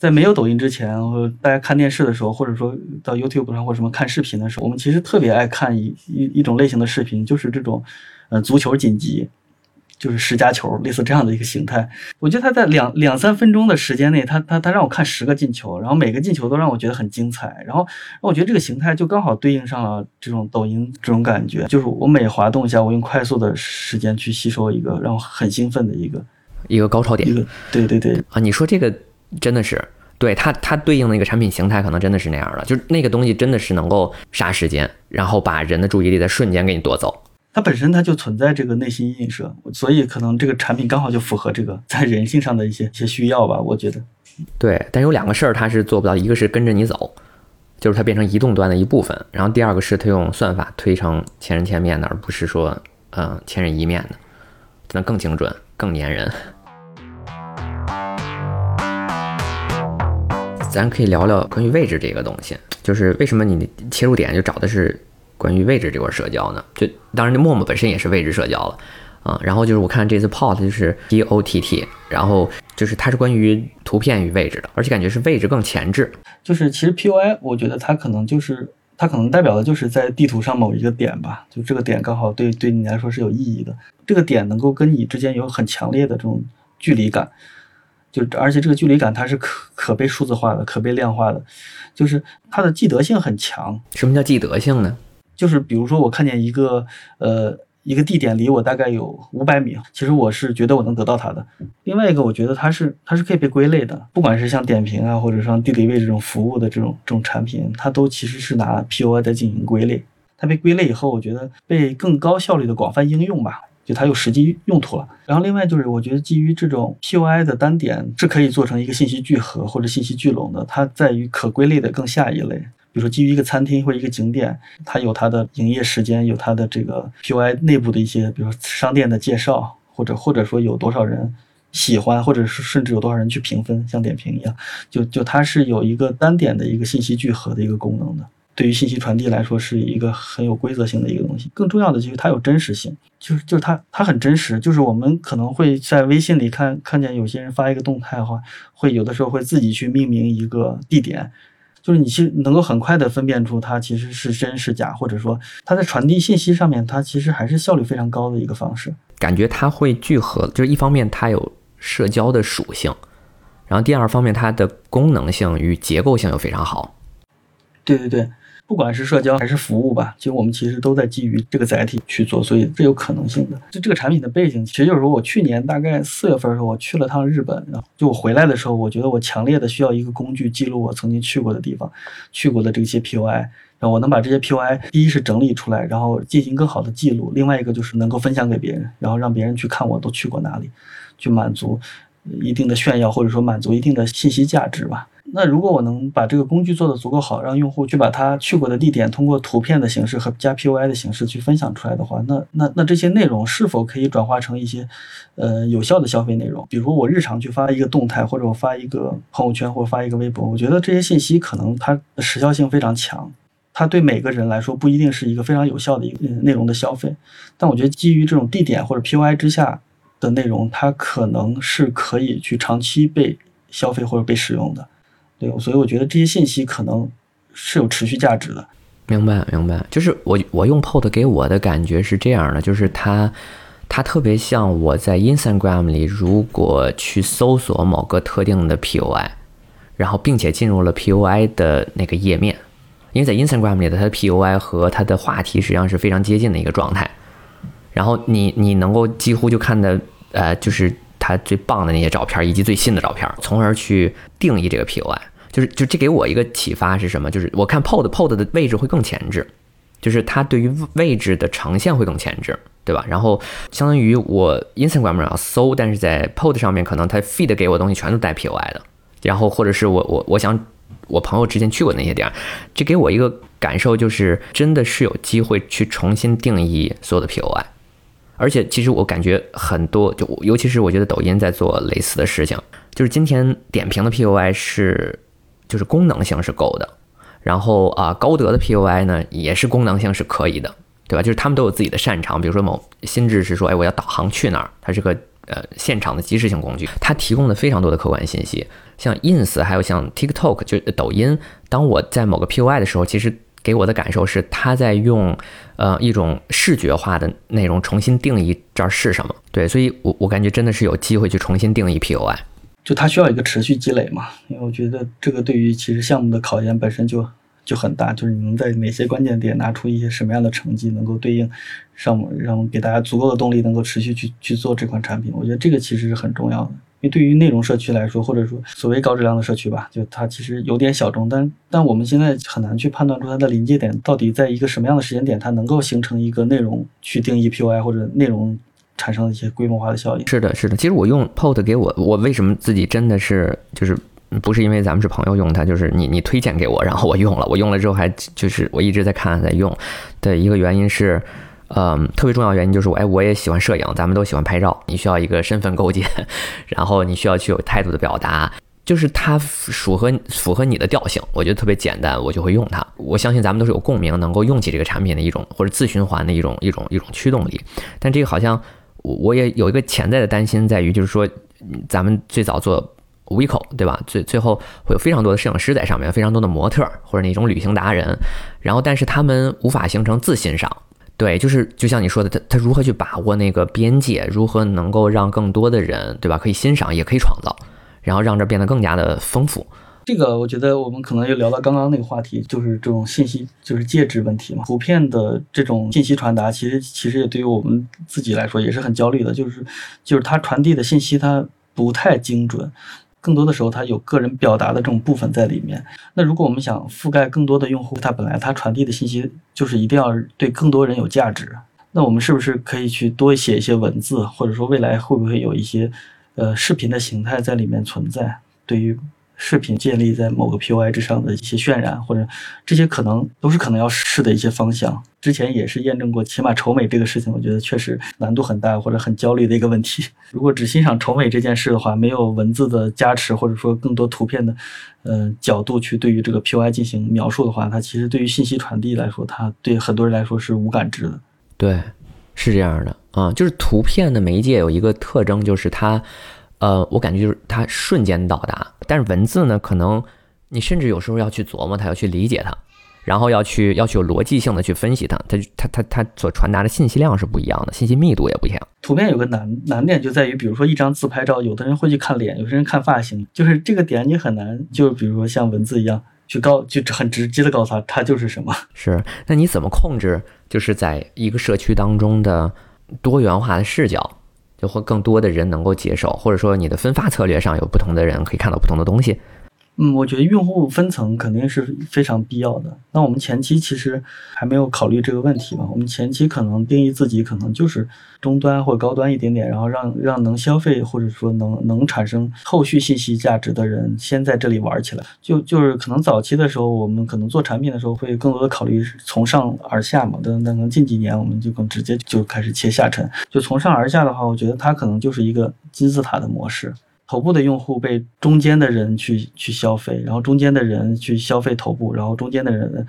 在没有抖音之前，或大家看电视的时候，或者说到 YouTube 上或什么看视频的时候，我们其实特别爱看一一一种类型的视频，就是这种，呃，足球紧急，就是十佳球，类似这样的一个形态。我觉得他在两两三分钟的时间内，他他他让我看十个进球，然后每个进球都让我觉得很精彩，然后我觉得这个形态就刚好对应上了这种抖音这种感觉，就是我每滑动一下，我用快速的时间去吸收一个让我很兴奋的一个一个高潮点。一个对对对啊，你说这个。真的是，对它它对应的一个产品形态，可能真的是那样的，就是那个东西真的是能够杀时间，然后把人的注意力在瞬间给你夺走。它本身它就存在这个内心映射，所以可能这个产品刚好就符合这个在人性上的一些一些需要吧，我觉得。对，但有两个事儿它是做不到，一个是跟着你走，就是它变成移动端的一部分，然后第二个是它用算法推成千人千面的，而不是说嗯千人一面的，能更精准、更粘人。咱可以聊聊关于位置这个东西，就是为什么你切入点就找的是关于位置这块社交呢？就当然，那陌陌本身也是位置社交了啊。然后就是我看这次 POT 就是 P O T T，然后就是它是关于图片与位置的，而且感觉是位置更前置。就是其实 P O I，我觉得它可能就是它可能代表的就是在地图上某一个点吧，就这个点刚好对对你来说是有意义的，这个点能够跟你之间有很强烈的这种距离感。就而且这个距离感它是可可被数字化的，可被量化的，就是它的记得性很强。什么叫记得性呢？就是比如说我看见一个呃一个地点离我大概有五百米，其实我是觉得我能得到它的。另外一个，我觉得它是它是可以被归类的，不管是像点评啊，或者像地理位置这种服务的这种这种产品，它都其实是拿 POI 在进行归类。它被归类以后，我觉得被更高效率的广泛应用吧。就它有实际用途了，然后另外就是，我觉得基于这种 POI 的单点是可以做成一个信息聚合或者信息聚拢的。它在于可归类的更下一类，比如说基于一个餐厅或一个景点，它有它的营业时间，有它的这个 POI 内部的一些，比如说商店的介绍，或者或者说有多少人喜欢，或者是甚至有多少人去评分，像点评一样，就就它是有一个单点的一个信息聚合的一个功能的。对于信息传递来说，是一个很有规则性的一个东西。更重要的就是它有真实性，就是就是它它很真实。就是我们可能会在微信里看看见有些人发一个动态的话，会有的时候会自己去命名一个地点，就是你其实能够很快的分辨出它其实是真是假，或者说它在传递信息上面，它其实还是效率非常高的一个方式。感觉它会聚合，就是一方面它有社交的属性，然后第二方面它的功能性与结构性又非常好。对对对。不管是社交还是服务吧，其实我们其实都在基于这个载体去做，所以这有可能性的。就这个产品的背景，其实就是说我去年大概四月份的时候，我去了趟日本，然后就我回来的时候，我觉得我强烈的需要一个工具记录我曾经去过的地方，去过的这些 POI，然后我能把这些 POI，第一是整理出来，然后进行更好的记录，另外一个就是能够分享给别人，然后让别人去看我都去过哪里，去满足一定的炫耀或者说满足一定的信息价值吧。那如果我能把这个工具做得足够好，让用户去把他去过的地点通过图片的形式和加 POI 的形式去分享出来的话，那那那这些内容是否可以转化成一些，呃有效的消费内容？比如我日常去发一个动态，或者我发一个朋友圈，或者发一个微博，我觉得这些信息可能它时效性非常强，它对每个人来说不一定是一个非常有效的一个内容的消费，但我觉得基于这种地点或者 POI 之下的内容，它可能是可以去长期被消费或者被使用的。对，所以我觉得这些信息可能是有持续价值的。明白，明白。就是我我用 Pod 给我的感觉是这样的，就是它它特别像我在 Instagram 里如果去搜索某个特定的 POI，然后并且进入了 POI 的那个页面，因为在 Instagram 里的它的 POI 和它的话题实际上是非常接近的一个状态，然后你你能够几乎就看的呃就是它最棒的那些照片以及最新的照片，从而去定义这个 POI。就是就这给我一个启发是什么？就是我看 POD POD 的位置会更前置，就是它对于位置的呈现会更前置，对吧？然后相当于我 Instagram 上搜，但是在 POD 上面可能它 feed 给我东西全都带 POI 的，然后或者是我我我想我朋友之前去过那些地儿，这给我一个感受就是，真的是有机会去重新定义所有的 POI。而且其实我感觉很多，就尤其是我觉得抖音在做类似的事情，就是今天点评的 POI 是，就是功能性是够的，然后啊高德的 POI 呢也是功能性是可以的，对吧？就是他们都有自己的擅长，比如说某心智是说，哎我要导航去哪儿，它是个呃现场的即时性工具，它提供了非常多的客观信息，像 Ins 还有像 TikTok 就抖音，当我在某个 POI 的时候，其实。给我的感受是，他在用，呃，一种视觉化的内容重新定义这儿是什么。对，所以我我感觉真的是有机会去重新定义 POI，就它需要一个持续积累嘛。因为我觉得这个对于其实项目的考验本身就就很大，就是你能在哪些关键点拿出一些什么样的成绩，能够对应上让给大家足够的动力，能够持续去去做这款产品。我觉得这个其实是很重要的。因为对于内容社区来说，或者说所谓高质量的社区吧，就它其实有点小众，但但我们现在很难去判断出它的临界点到底在一个什么样的时间点，它能够形成一个内容去定义 POI 或者内容产生一些规模化的效应。是的，是的。其实我用 POT 给我，我为什么自己真的是就是不是因为咱们是朋友用它，就是你你推荐给我，然后我用了，我用了之后还就是我一直在看在用的一个原因是。嗯，特别重要原因就是我，哎，我也喜欢摄影，咱们都喜欢拍照。你需要一个身份构建，然后你需要去有态度的表达，就是它符合符合你的调性，我觉得特别简单，我就会用它。我相信咱们都是有共鸣，能够用起这个产品的一种或者自循环的一种一种一种驱动力。但这个好像我我也有一个潜在的担心，在于就是说，咱们最早做 Vico 对吧？最最后会有非常多的摄影师在上面，非常多的模特或者那种旅行达人，然后但是他们无法形成自欣赏。对，就是就像你说的，他他如何去把握那个边界，如何能够让更多的人，对吧？可以欣赏，也可以创造，然后让这变得更加的丰富。这个我觉得我们可能又聊到刚刚那个话题，就是这种信息就是介质问题嘛。普遍的这种信息传达，其实其实也对于我们自己来说也是很焦虑的，就是就是它传递的信息它不太精准。更多的时候，它有个人表达的这种部分在里面。那如果我们想覆盖更多的用户，它本来它传递的信息就是一定要对更多人有价值。那我们是不是可以去多写一些文字，或者说未来会不会有一些呃视频的形态在里面存在？对于。视频建立在某个 POI 之上的一些渲染，或者这些可能都是可能要试的一些方向。之前也是验证过，起码丑美这个事情，我觉得确实难度很大，或者很焦虑的一个问题。如果只欣赏丑美这件事的话，没有文字的加持，或者说更多图片的，呃角度去对于这个 POI 进行描述的话，它其实对于信息传递来说，它对很多人来说是无感知的。对，是这样的啊，就是图片的媒介有一个特征，就是它。呃，我感觉就是它瞬间到达，但是文字呢，可能你甚至有时候要去琢磨它，要去理解它，然后要去要去有逻辑性的去分析它，它它它它所传达的信息量是不一样的，信息密度也不一样。图片有个难难点就在于，比如说一张自拍照，有的人会去看脸，有些人看发型，就是这个点你很难，就比如说像文字一样去告，就很直接的告诉他他就是什么。是，那你怎么控制，就是在一个社区当中的多元化的视角？就会更多的人能够接受，或者说你的分发策略上有不同的人可以看到不同的东西。嗯，我觉得用户分层肯定是非常必要的。那我们前期其实还没有考虑这个问题嘛？我们前期可能定义自己可能就是中端或高端一点点，然后让让能消费或者说能能产生后续信息价值的人先在这里玩起来。就就是可能早期的时候，我们可能做产品的时候会更多的考虑从上而下嘛。但但可能近几年我们就更直接就开始切下沉。就从上而下的话，我觉得它可能就是一个金字塔的模式。头部的用户被中间的人去去消费，然后中间的人去消费头部，然后中间的人，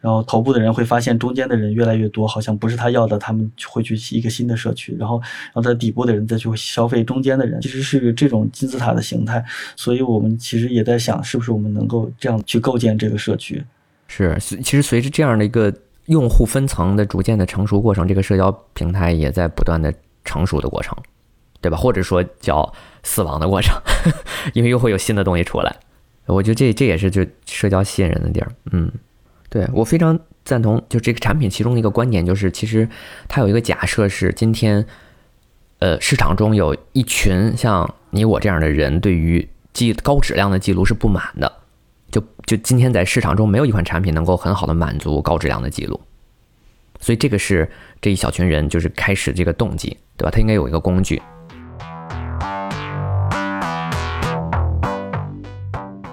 然后头部的人会发现中间的人越来越多，好像不是他要的，他们会去一个新的社区，然后然后在底部的人再去消费中间的人，其实是这种金字塔的形态。所以我们其实也在想，是不是我们能够这样去构建这个社区？是，其实随着这样的一个用户分层的逐渐的成熟过程，这个社交平台也在不断的成熟的过程。对吧？或者说叫死亡的过程，因为又会有新的东西出来。我觉得这这也是就社交吸引人的地儿。嗯，对我非常赞同。就这个产品其中一个观点就是，其实它有一个假设是，今天呃市场中有一群像你我这样的人，对于记高质量的记录是不满的。就就今天在市场中没有一款产品能够很好的满足高质量的记录。所以这个是这一小群人就是开始这个动机，对吧？他应该有一个工具。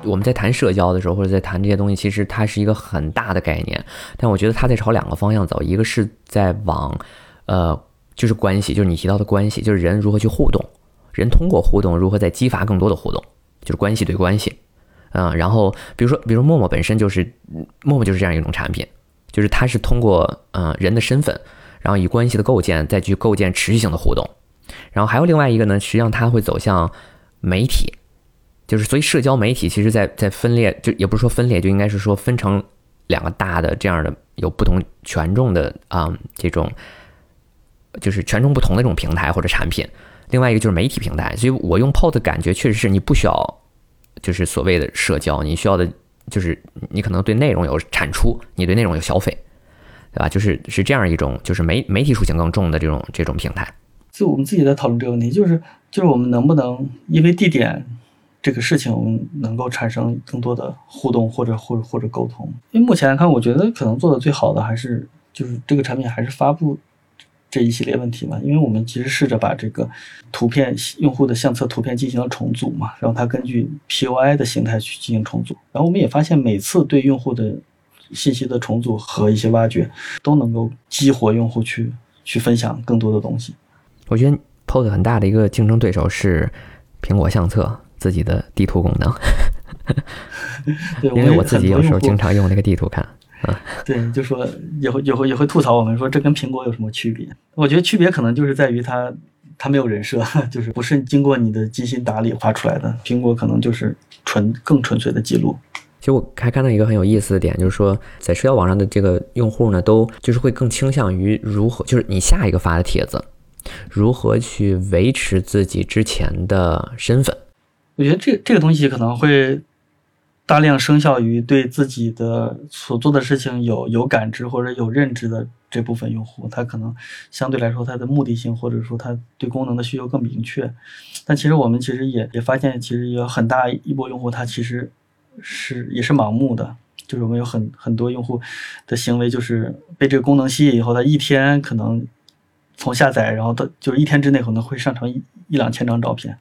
我们在谈社交的时候，或者在谈这些东西，其实它是一个很大的概念。但我觉得它在朝两个方向走，一个是在往，呃，就是关系，就是你提到的关系，就是人如何去互动，人通过互动如何在激发更多的互动，就是关系对关系。嗯，然后比如说，比如说陌陌本身就是，陌陌就是这样一种产品，就是它是通过嗯人的身份，然后以关系的构建再去构建持续性的互动。然后还有另外一个呢，实际上它会走向媒体。就是所以，社交媒体其实，在在分裂，就也不是说分裂，就应该是说分成两个大的这样的有不同权重的啊这种，就是权重不同的这种平台或者产品。另外一个就是媒体平台，所以我用 POD 的感觉确实是你不需要，就是所谓的社交，你需要的就是你可能对内容有产出，你对内容有消费，对吧？就是是这样一种就是媒媒体属性更重的这种这种平台。就我们自己在讨论这个问题，就是就是我们能不能因为地点。这个事情我们能够产生更多的互动或者或者或者沟通，因为目前来看，我觉得可能做的最好的还是就是这个产品还是发布这一系列问题嘛，因为我们其实试着把这个图片用户的相册图片进行了重组嘛，然后它根据 POI 的形态去进行重组，然后我们也发现每次对用户的信息的重组和一些挖掘都能够激活用户去去分享更多的东西。我觉得 POD 很大的一个竞争对手是苹果相册。自己的地图功能，因为我自己有时候经常用那个地图看啊。对，就说也会也会也会吐槽我们说这跟苹果有什么区别？我觉得区别可能就是在于它它没有人设，就是不是经过你的精心打理画出来的。苹果可能就是纯更纯粹的记录。其实我还看到一个很有意思的点，就是说在社交网上的这个用户呢，都就是会更倾向于如何，就是你下一个发的帖子，如何去维持自己之前的身份。我觉得这这个东西可能会大量生效于对自己的所做的事情有有感知或者有认知的这部分用户，他可能相对来说他的目的性或者说他对功能的需求更明确。但其实我们其实也也发现，其实有很大一波用户他其实是也是盲目的，就是我们有很很多用户的行为就是被这个功能吸引以后，他一天可能从下载，然后到就是一天之内可能会上传一一两千张照片。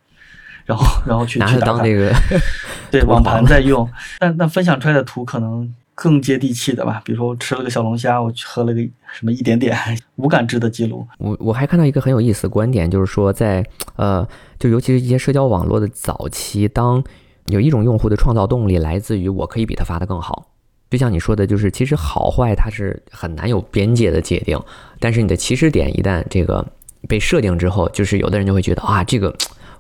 然后，然后去拿着当这个 对网盘在用，但但分享出来的图可能更接地气的吧。比如说，我吃了个小龙虾，我去喝了个什么一点点无感知的记录。我我还看到一个很有意思的观点，就是说，在呃，就尤其是一些社交网络的早期，当有一种用户的创造动力来自于我可以比他发的更好，就像你说的，就是其实好坏它是很难有边界的界定，但是你的起始点一旦这个被设定之后，就是有的人就会觉得啊，这个。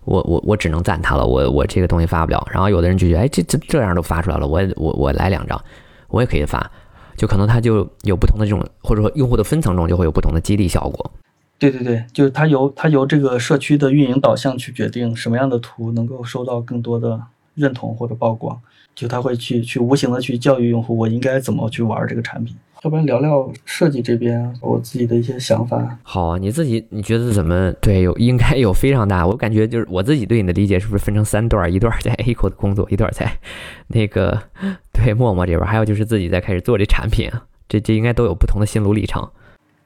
我我我只能赞他了，我我这个东西发不了。然后有的人就觉得，哎，这这这样都发出来了，我我我来两张，我也可以发。就可能他就有不同的这种，或者说用户的分层中就会有不同的激励效果。对对对，就是他由他由这个社区的运营导向去决定什么样的图能够收到更多的认同或者曝光，就他会去去无形的去教育用户，我应该怎么去玩这个产品。要不然聊聊设计这边我自己的一些想法。好啊，你自己你觉得怎么？对，有应该有非常大。我感觉就是我自己对你的理解是不是分成三段？一段在 A 口的工作，一段在那个对陌陌这边，还有就是自己在开始做这产品。这这应该都有不同的心路历程。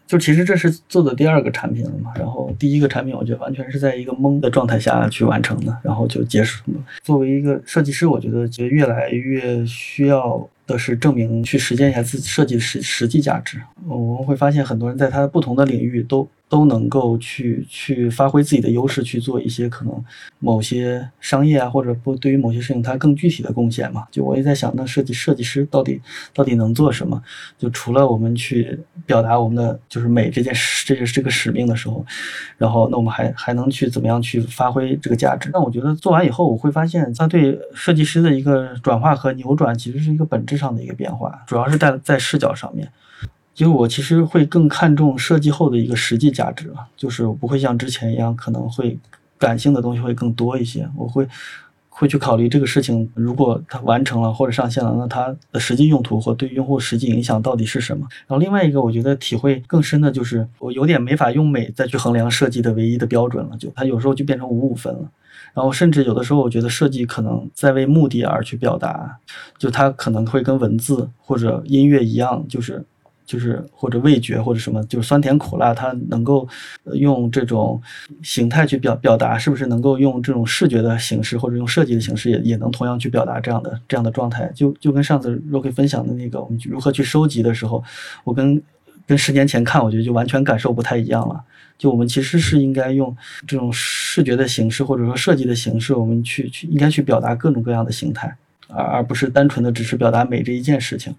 就其实这是做的第二个产品了嘛。然后第一个产品，我觉得完全是在一个懵的状态下去完成的，然后就结束了。作为一个设计师，我觉得其实越来越需要。的是证明去实践一下自己设计的实实际价值。我们会发现很多人在他的不同的领域都都能够去去发挥自己的优势，去做一些可能某些商业啊，或者不对于某些事情它更具体的贡献嘛。就我也在想，那设计设计师到底到底能做什么？就除了我们去表达我们的就是美这件事，这个这个使命的时候，然后那我们还还能去怎么样去发挥这个价值？那我觉得做完以后，我会发现它对设计师的一个转化和扭转，其实是一个本质。上的一个变化，主要是在在视角上面，因为我其实会更看重设计后的一个实际价值啊，就是我不会像之前一样，可能会感性的东西会更多一些。我会会去考虑这个事情，如果它完成了或者上线了，那它的实际用途或对用户实际影响到底是什么？然后另外一个，我觉得体会更深的就是，我有点没法用美再去衡量设计的唯一的标准了，就它有时候就变成五五分了。然后甚至有的时候，我觉得设计可能在为目的而去表达，就它可能会跟文字或者音乐一样，就是就是或者味觉或者什么，就是酸甜苦辣，它能够用这种形态去表表达，是不是能够用这种视觉的形式或者用设计的形式也也能同样去表达这样的这样的状态？就就跟上次 Rocky 分享的那个，我们如何去收集的时候，我跟跟十年前看，我觉得就完全感受不太一样了。就我们其实是应该用这种视觉的形式或者说设计的形式，我们去去应该去表达各种各样的形态，而而不是单纯的只是表达美这一件事情。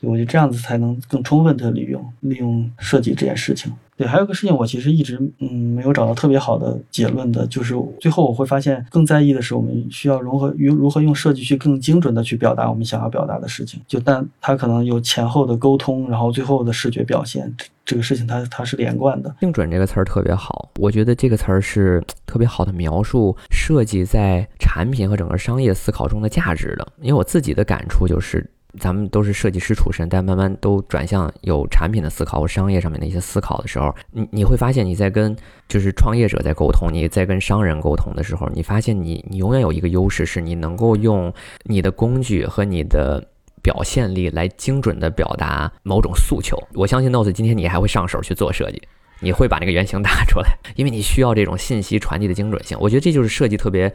我觉得这样子才能更充分的利用利用设计这件事情。对，还有个事情，我其实一直嗯没有找到特别好的结论的，就是最后我会发现，更在意的是我们需要如何用如何用设计去更精准的去表达我们想要表达的事情。就但它可能有前后的沟通，然后最后的视觉表现，这个事情它它是连贯的。精准这个词儿特别好，我觉得这个词儿是特别好的描述设计在产品和整个商业思考中的价值的。因为我自己的感触就是。咱们都是设计师出身，但慢慢都转向有产品的思考或商业上面的一些思考的时候，你你会发现你在跟就是创业者在沟通，你在跟商人沟通的时候，你发现你你永远有一个优势，是你能够用你的工具和你的表现力来精准的表达某种诉求。我相信 Notes 今天你还会上手去做设计，你会把那个原型打出来，因为你需要这种信息传递的精准性。我觉得这就是设计特别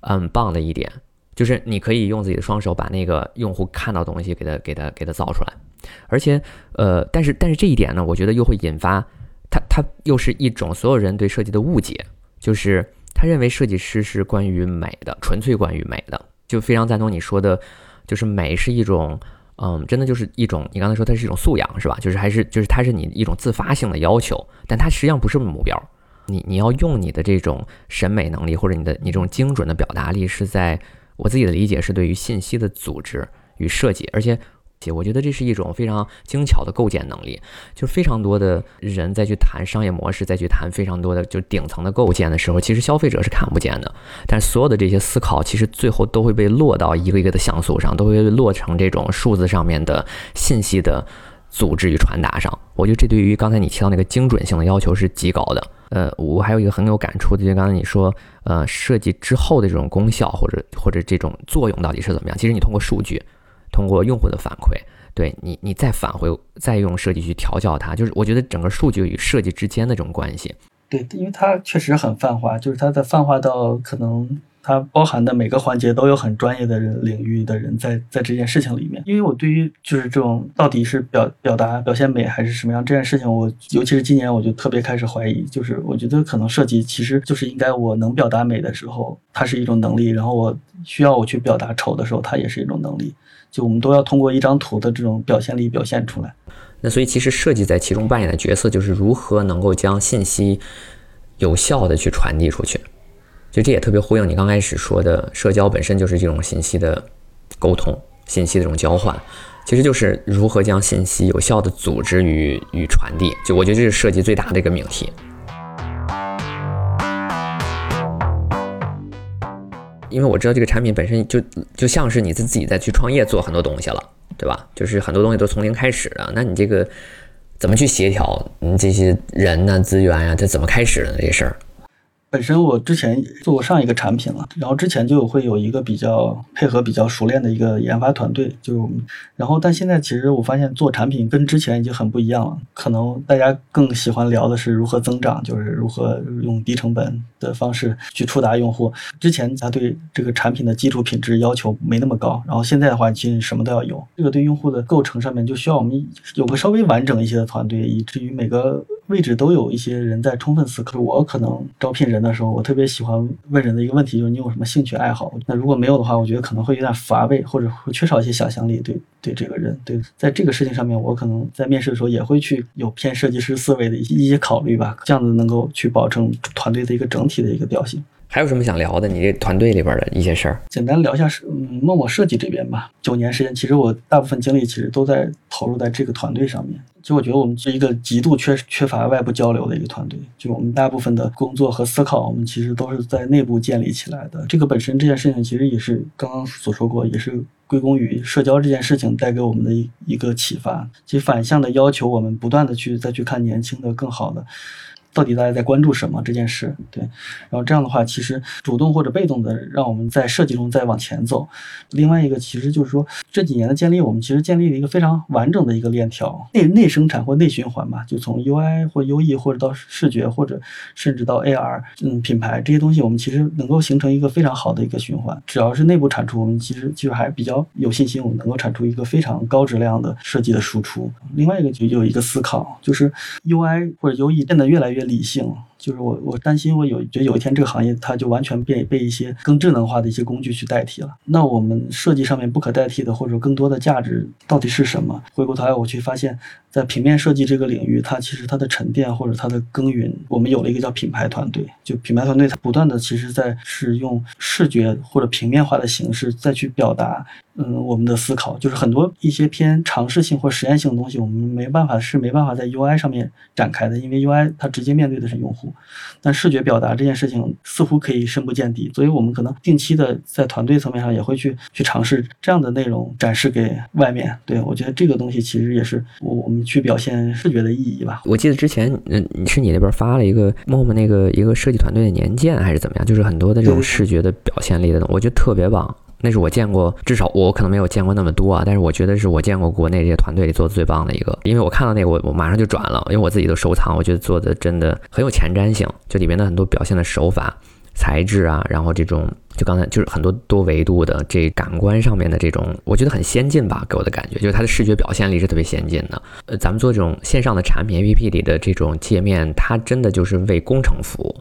嗯棒的一点。就是你可以用自己的双手把那个用户看到东西给他给他给他造出来，而且呃，但是但是这一点呢，我觉得又会引发他他又是一种所有人对设计的误解，就是他认为设计师是关于美的，纯粹关于美的，就非常赞同你说的，就是美是一种嗯，真的就是一种你刚才说它是一种素养是吧？就是还是就是它是你一种自发性的要求，但它实际上不是目标，你你要用你的这种审美能力或者你的你这种精准的表达力是在。我自己的理解是对于信息的组织与设计，而且，我觉得这是一种非常精巧的构建能力。就非常多的人在去谈商业模式，再去谈非常多的就顶层的构建的时候，其实消费者是看不见的。但所有的这些思考，其实最后都会被落到一个一个的像素上，都会落成这种数字上面的信息的组织与传达上。我觉得这对于刚才你提到那个精准性的要求是极高的。呃，我还有一个很有感触的，就刚才你说，呃，设计之后的这种功效或者或者这种作用到底是怎么样？其实你通过数据，通过用户的反馈，对你，你再返回，再用设计去调教它，就是我觉得整个数据与设计之间的这种关系。对，因为它确实很泛化，就是它在泛化到可能。它包含的每个环节都有很专业的人领域的人在在这件事情里面，因为我对于就是这种到底是表表达表现美还是什么样这件事情，我尤其是今年我就特别开始怀疑，就是我觉得可能设计其实就是应该我能表达美的时候，它是一种能力，然后我需要我去表达丑的时候，它也是一种能力，就我们都要通过一张图的这种表现力表现出来。那所以其实设计在其中扮演的角色就是如何能够将信息有效的去传递出去。就这也特别呼应你刚开始说的，社交本身就是这种信息的沟通、信息的这种交换，其实就是如何将信息有效的组织与与传递。就我觉得这是设计最大的一个命题。因为我知道这个产品本身就就像是你自己在去创业做很多东西了，对吧？就是很多东西都从零开始的，那你这个怎么去协调你这些人呢、资源呀？它怎么开始的这事儿？本身我之前做过上一个产品了，然后之前就会有一个比较配合比较熟练的一个研发团队，就然后但现在其实我发现做产品跟之前已经很不一样了，可能大家更喜欢聊的是如何增长，就是如何用低成本的方式去触达用户。之前他对这个产品的基础品质要求没那么高，然后现在的话其实什么都要有。这个对用户的构成上面就需要我们有个稍微完整一些的团队，以至于每个位置都有一些人在充分思考。我可能招聘人。的时候，我特别喜欢问人的一个问题就是你有什么兴趣爱好？那如果没有的话，我觉得可能会有点乏味，或者会缺少一些想象力。对对，这个人，对，在这个事情上面，我可能在面试的时候也会去有偏设计师思维的一些一些考虑吧，这样子能够去保证团队的一个整体的一个调性。还有什么想聊的？你这团队里边的一些事儿，简单聊一下是陌陌设计这边吧。九年时间，其实我大部分精力其实都在投入在这个团队上面。就我觉得我们是一个极度缺缺乏外部交流的一个团队。就我们大部分的工作和思考，我们其实都是在内部建立起来的。这个本身这件事情，其实也是刚刚所说过，也是归功于社交这件事情带给我们的一一个启发。其实反向的要求我们不断的去再去看年轻的、更好的。到底大家在关注什么这件事，对，然后这样的话，其实主动或者被动的让我们在设计中再往前走。另外一个其实就是说这几年的建立，我们其实建立了一个非常完整的一个链条，内内生产或内循环吧，就从 UI 或 UE 或者到视觉或者甚至到 AR，嗯，品牌这些东西，我们其实能够形成一个非常好的一个循环。只要是内部产出，我们其实其实还比较有信心，我们能够产出一个非常高质量的设计的输出。另外一个就有一个思考，就是 UI 或者 UE 变得越来越理性。就是我，我担心我有觉得有一天这个行业它就完全被被一些更智能化的一些工具去代替了。那我们设计上面不可代替的或者更多的价值到底是什么？回过头来我去发现，在平面设计这个领域，它其实它的沉淀或者它的耕耘，我们有了一个叫品牌团队。就品牌团队它不断的其实在是用视觉或者平面化的形式再去表达。嗯，我们的思考就是很多一些偏尝试性或实验性的东西，我们没办法是没办法在 UI 上面展开的，因为 UI 它直接面对的是用户。但视觉表达这件事情似乎可以深不见底，所以我们可能定期的在团队层面上也会去去尝试这样的内容展示给外面。对我觉得这个东西其实也是我我们去表现视觉的意义吧。我记得之前嗯是你那边发了一个 MOM 那个一个设计团队的年鉴还是怎么样，就是很多的这种视觉的表现力的东西，我觉得特别棒。那是我见过，至少我可能没有见过那么多啊，但是我觉得是我见过国内这些团队里做的最棒的一个。因为我看到那个，我我马上就转了，因为我自己都收藏，我觉得做的真的很有前瞻性，就里面的很多表现的手法、材质啊，然后这种就刚才就是很多多维度的这感官上面的这种，我觉得很先进吧，给我的感觉就是它的视觉表现力是特别先进的。呃，咱们做这种线上的产品 APP 里的这种界面，它真的就是为工程服务，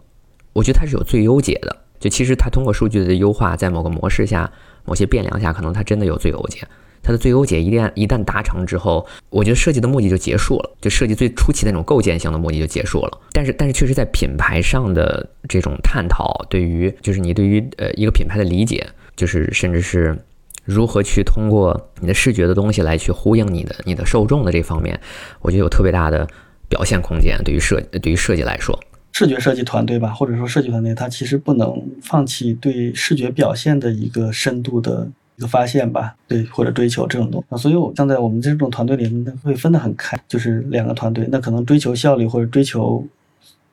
我觉得它是有最优解的。就其实它通过数据的优化，在某个模式下。某些变量下，可能它真的有最优解。它的最优解一旦一旦达成之后，我觉得设计的目的就结束了，就设计最初期那种构建性的目的就结束了。但是，但是确实在品牌上的这种探讨，对于就是你对于呃一个品牌的理解，就是甚至是如何去通过你的视觉的东西来去呼应你的你的受众的这方面，我觉得有特别大的表现空间。对于设对于设计来说。视觉设计团队吧，或者说设计团队，它其实不能放弃对视觉表现的一个深度的一个发现吧，对或者追求这种东西。所以，我像在我们这种团队里面，会分得很开，就是两个团队，那可能追求效率或者追求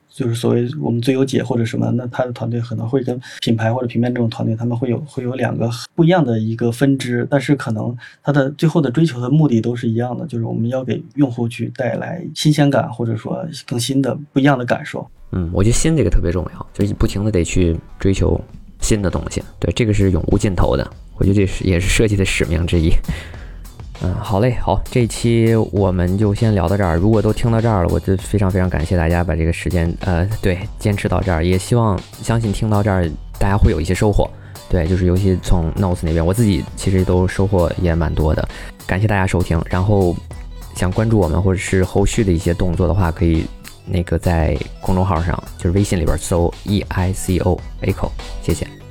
就是所谓我们最优解或者什么，那他的团队可能会跟品牌或者平面这种团队，他们会有会有两个不一样的一个分支，但是可能他的最后的追求的目的都是一样的，就是我们要给用户去带来新鲜感，或者说更新的不一样的感受。嗯，我觉得新这个特别重要，就是不停的得去追求新的东西。对，这个是永无尽头的。我觉得这是也是设计的使命之一。嗯，好嘞，好，这期我们就先聊到这儿。如果都听到这儿了，我就非常非常感谢大家把这个时间，呃，对，坚持到这儿。也希望相信听到这儿，大家会有一些收获。对，就是尤其从 Notes 那边，我自己其实都收获也蛮多的。感谢大家收听。然后想关注我们或者是后续的一些动作的话，可以。那个在公众号上，就是微信里边搜 E I C O Echo，谢谢。